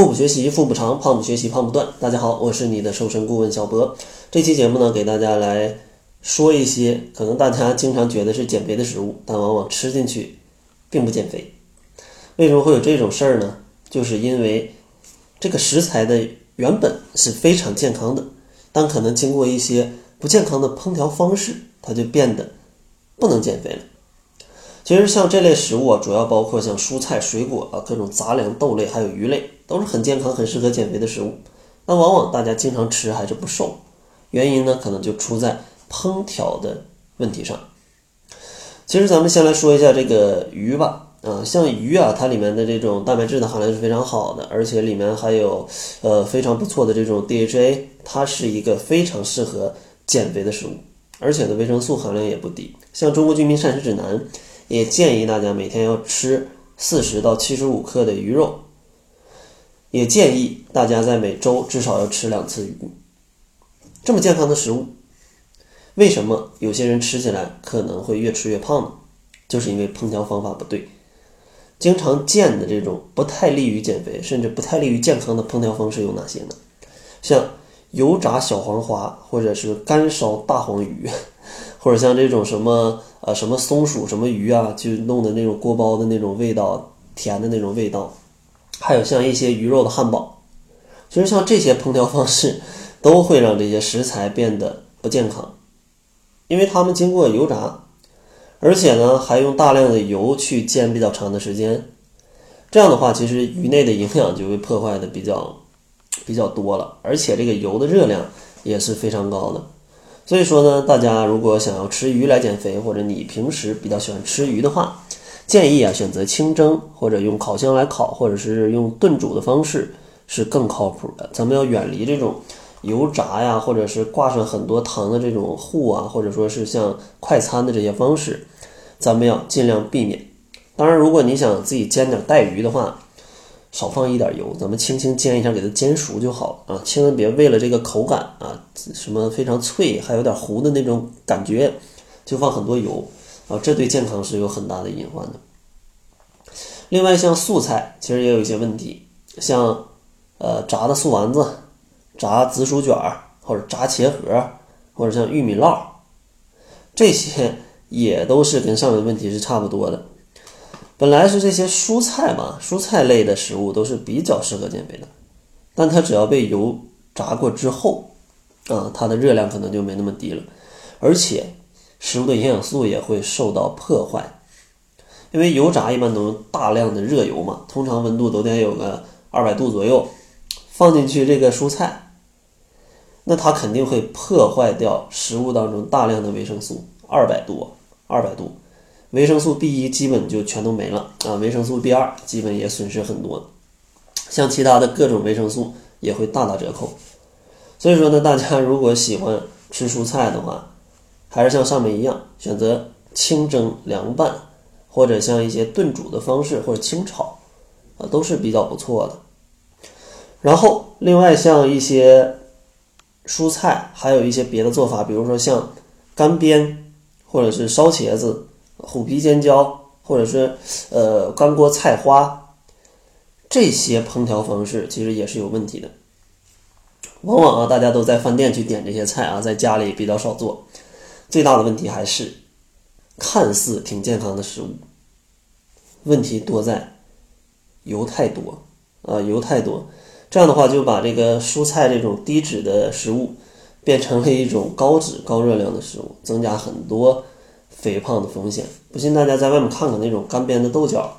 腹部学习腹部长，胖不学习胖不断。大家好，我是你的瘦身顾问小博。这期节目呢，给大家来说一些可能大家经常觉得是减肥的食物，但往往吃进去并不减肥。为什么会有这种事儿呢？就是因为这个食材的原本是非常健康的，但可能经过一些不健康的烹调方式，它就变得不能减肥了。其实像这类食物啊，主要包括像蔬菜、水果啊，各种杂粮、豆类，还有鱼类，都是很健康、很适合减肥的食物。但往往大家经常吃还是不瘦，原因呢，可能就出在烹调的问题上。其实咱们先来说一下这个鱼吧，啊，像鱼啊，它里面的这种蛋白质的含量是非常好的，而且里面还有呃非常不错的这种 DHA，它是一个非常适合减肥的食物，而且呢维生素含量也不低。像《中国居民膳食指南》。也建议大家每天要吃四十到七十五克的鱼肉，也建议大家在每周至少要吃两次鱼。这么健康的食物，为什么有些人吃起来可能会越吃越胖呢？就是因为烹调方法不对。经常见的这种不太利于减肥，甚至不太利于健康的烹调方式有哪些呢？像油炸小黄花，或者是干烧大黄鱼。或者像这种什么呃什么松鼠什么鱼啊，就弄的那种锅包的那种味道，甜的那种味道，还有像一些鱼肉的汉堡，其实像这些烹调方式都会让这些食材变得不健康，因为它们经过油炸，而且呢还用大量的油去煎比较长的时间，这样的话其实鱼内的营养就会破坏的比较比较多了，而且这个油的热量也是非常高的。所以说呢，大家如果想要吃鱼来减肥，或者你平时比较喜欢吃鱼的话，建议啊选择清蒸或者用烤箱来烤，或者是用炖煮的方式是更靠谱的。咱们要远离这种油炸呀，或者是挂上很多糖的这种糊啊，或者说是像快餐的这些方式，咱们要尽量避免。当然，如果你想自己煎点带鱼的话，少放一点油，咱们轻轻煎一下，给它煎熟就好啊！千万别为了这个口感啊，什么非常脆还有点糊的那种感觉，就放很多油啊，这对健康是有很大的隐患的。另外，像素菜其实也有一些问题，像呃炸的素丸子、炸紫薯卷儿或者炸茄盒，或者像玉米烙，这些也都是跟上面的问题是差不多的。本来是这些蔬菜嘛，蔬菜类的食物都是比较适合减肥的，但它只要被油炸过之后，啊，它的热量可能就没那么低了，而且食物的营养素也会受到破坏，因为油炸一般都用大量的热油嘛，通常温度都得有个二百度左右，放进去这个蔬菜，那它肯定会破坏掉食物当中大量的维生素，二百度，二百度。维生素 B 一基本就全都没了啊，维生素 B 二基本也损失很多，像其他的各种维生素也会大打折扣。所以说呢，大家如果喜欢吃蔬菜的话，还是像上面一样，选择清蒸、凉拌，或者像一些炖煮的方式，或者清炒，啊，都是比较不错的。然后，另外像一些蔬菜，还有一些别的做法，比如说像干煸，或者是烧茄子。虎皮尖椒，或者是呃干锅菜花，这些烹调方式其实也是有问题的。往往啊，大家都在饭店去点这些菜啊，在家里比较少做。最大的问题还是看似挺健康的食物，问题多在油太多啊，油太多。这样的话，就把这个蔬菜这种低脂的食物变成了一种高脂高热量的食物，增加很多。肥胖的风险，不信大家在外面看看那种干煸的豆角，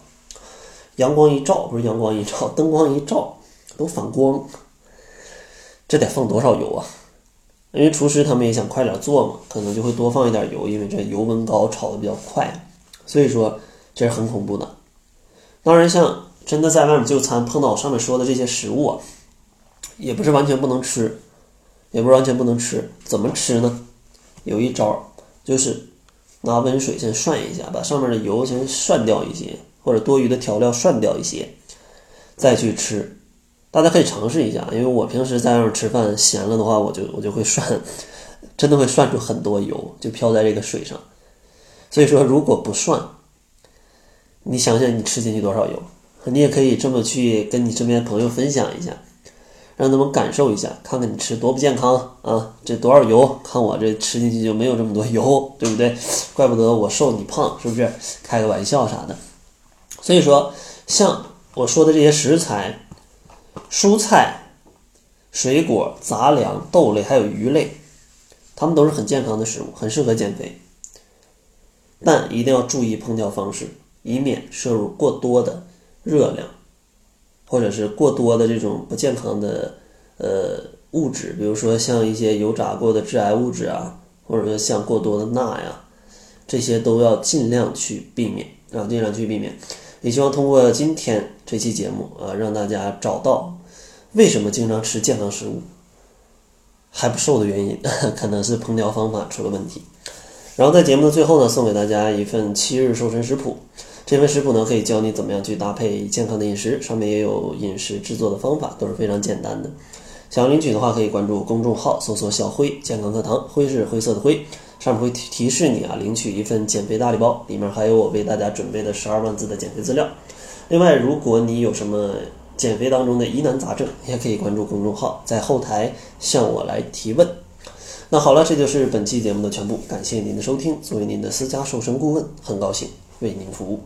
阳光一照，不是阳光一照，灯光一照都反光，这得放多少油啊？因为厨师他们也想快点做嘛，可能就会多放一点油，因为这油温高，炒的比较快，所以说这是很恐怖的。当然，像真的在外面就餐碰到我上面说的这些食物啊，也不是完全不能吃，也不是完全不能吃，怎么吃呢？有一招就是。拿温水先涮一下，把上面的油先涮掉一些，或者多余的调料涮掉一些，再去吃。大家可以尝试一下，因为我平时在外面吃饭咸了的话，我就我就会涮，真的会涮出很多油，就飘在这个水上。所以说，如果不涮，你想想你吃进去多少油你也可以这么去跟你身边朋友分享一下，让他们感受一下，看看你吃多不健康啊，这多少油，看我这吃进去就没有这么多油，对不对？怪不得我瘦你胖，是不是？开个玩笑啥的。所以说，像我说的这些食材、蔬菜、水果、杂粮、豆类还有鱼类，它们都是很健康的食物，很适合减肥。但一定要注意烹调方式，以免摄入过多的。热量，或者是过多的这种不健康的呃物质，比如说像一些油炸过的致癌物质啊，或者说像过多的钠呀，这些都要尽量去避免啊，尽量去避免。也希望通过今天这期节目啊，让大家找到为什么经常吃健康食物还不瘦的原因，可能是烹调方法出了问题。然后在节目的最后呢，送给大家一份七日瘦身食谱。这份食谱呢，可以教你怎么样去搭配健康的饮食，上面也有饮食制作的方法，都是非常简单的。想要领取的话，可以关注公众号，搜索“小辉健康课堂”，灰是灰色的灰，上面会提提示你啊，领取一份减肥大礼包，里面还有我为大家准备的十二万字的减肥资料。另外，如果你有什么减肥当中的疑难杂症，也可以关注公众号，在后台向我来提问。那好了，这就是本期节目的全部，感谢您的收听。作为您的私家瘦身顾问，很高兴为您服务。